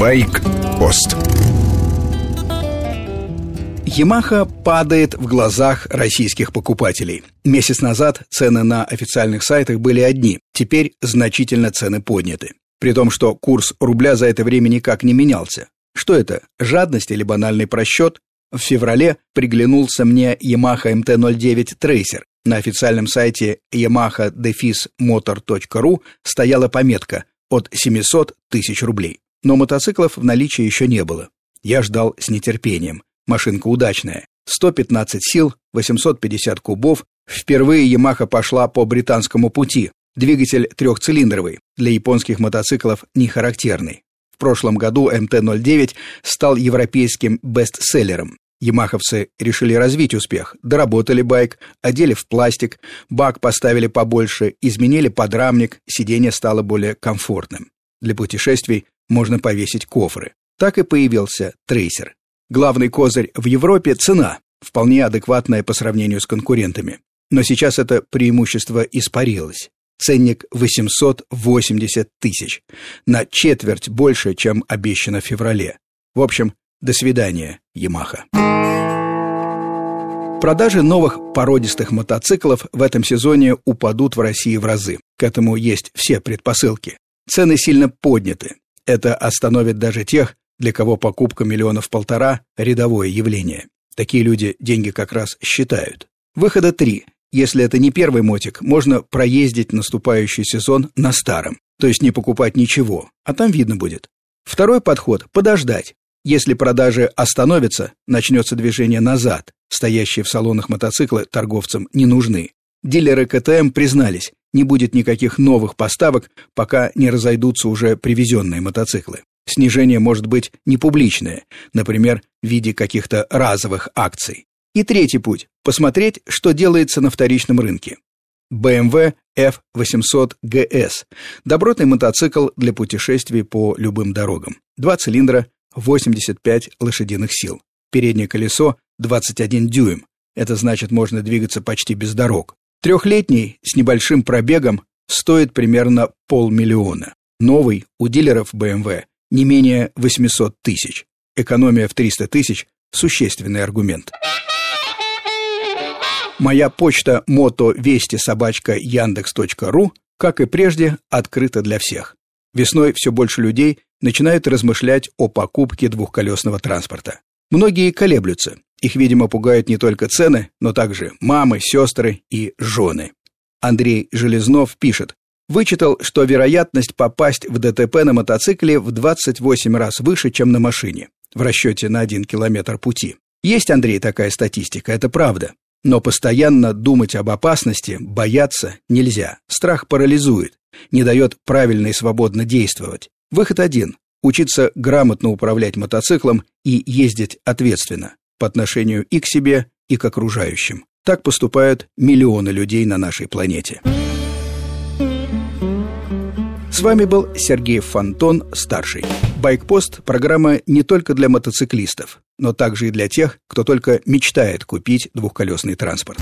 Байк-пост Ямаха падает в глазах российских покупателей. Месяц назад цены на официальных сайтах были одни, теперь значительно цены подняты. При том, что курс рубля за это время никак не менялся. Что это, жадность или банальный просчет? В феврале приглянулся мне Yamaha MT-09 Tracer. На официальном сайте yamaha-motor.ru стояла пометка от 700 тысяч рублей. Но мотоциклов в наличии еще не было. Я ждал с нетерпением. Машинка удачная. 115 сил, 850 кубов. Впервые Yamaha пошла по британскому пути. Двигатель трехцилиндровый, для японских мотоциклов не характерный. В прошлом году МТ-09 стал европейским бестселлером. Ямаховцы решили развить успех, доработали байк, одели в пластик, бак поставили побольше, изменили подрамник, сиденье стало более комфортным. Для путешествий можно повесить кофры. Так и появился трейсер. Главный козырь в Европе – цена, вполне адекватная по сравнению с конкурентами. Но сейчас это преимущество испарилось. Ценник 880 тысяч, на четверть больше, чем обещано в феврале. В общем, до свидания, Ямаха. Продажи новых породистых мотоциклов в этом сезоне упадут в России в разы. К этому есть все предпосылки. Цены сильно подняты. Это остановит даже тех, для кого покупка миллионов полтора – рядовое явление. Такие люди деньги как раз считают. Выхода три. Если это не первый мотик, можно проездить наступающий сезон на старом, то есть не покупать ничего, а там видно будет. Второй подход – подождать. Если продажи остановятся, начнется движение назад. Стоящие в салонах мотоциклы торговцам не нужны. Дилеры КТМ признались, не будет никаких новых поставок, пока не разойдутся уже привезенные мотоциклы. Снижение может быть не публичное, например, в виде каких-то разовых акций. И третий путь – посмотреть, что делается на вторичном рынке. BMW F800 GS – добротный мотоцикл для путешествий по любым дорогам. Два цилиндра, 85 лошадиных сил. Переднее колесо 21 дюйм. Это значит, можно двигаться почти без дорог. Трехлетний с небольшим пробегом стоит примерно полмиллиона. Новый у дилеров BMW не менее 800 тысяч. Экономия в 300 тысяч – существенный аргумент. Моя почта мотовести собачка яндекс.ру, как и прежде, открыта для всех. Весной все больше людей начинают размышлять о покупке двухколесного транспорта. Многие колеблются. Их, видимо, пугают не только цены, но также мамы, сестры и жены. Андрей Железнов пишет, вычитал, что вероятность попасть в ДТП на мотоцикле в 28 раз выше, чем на машине, в расчете на один километр пути. Есть, Андрей, такая статистика, это правда. Но постоянно думать об опасности, бояться нельзя. Страх парализует, не дает правильно и свободно действовать. Выход один – учиться грамотно управлять мотоциклом и ездить ответственно по отношению и к себе, и к окружающим. Так поступают миллионы людей на нашей планете. С вами был Сергей Фонтон, старший. Байкпост – программа не только для мотоциклистов, но также и для тех, кто только мечтает купить двухколесный транспорт.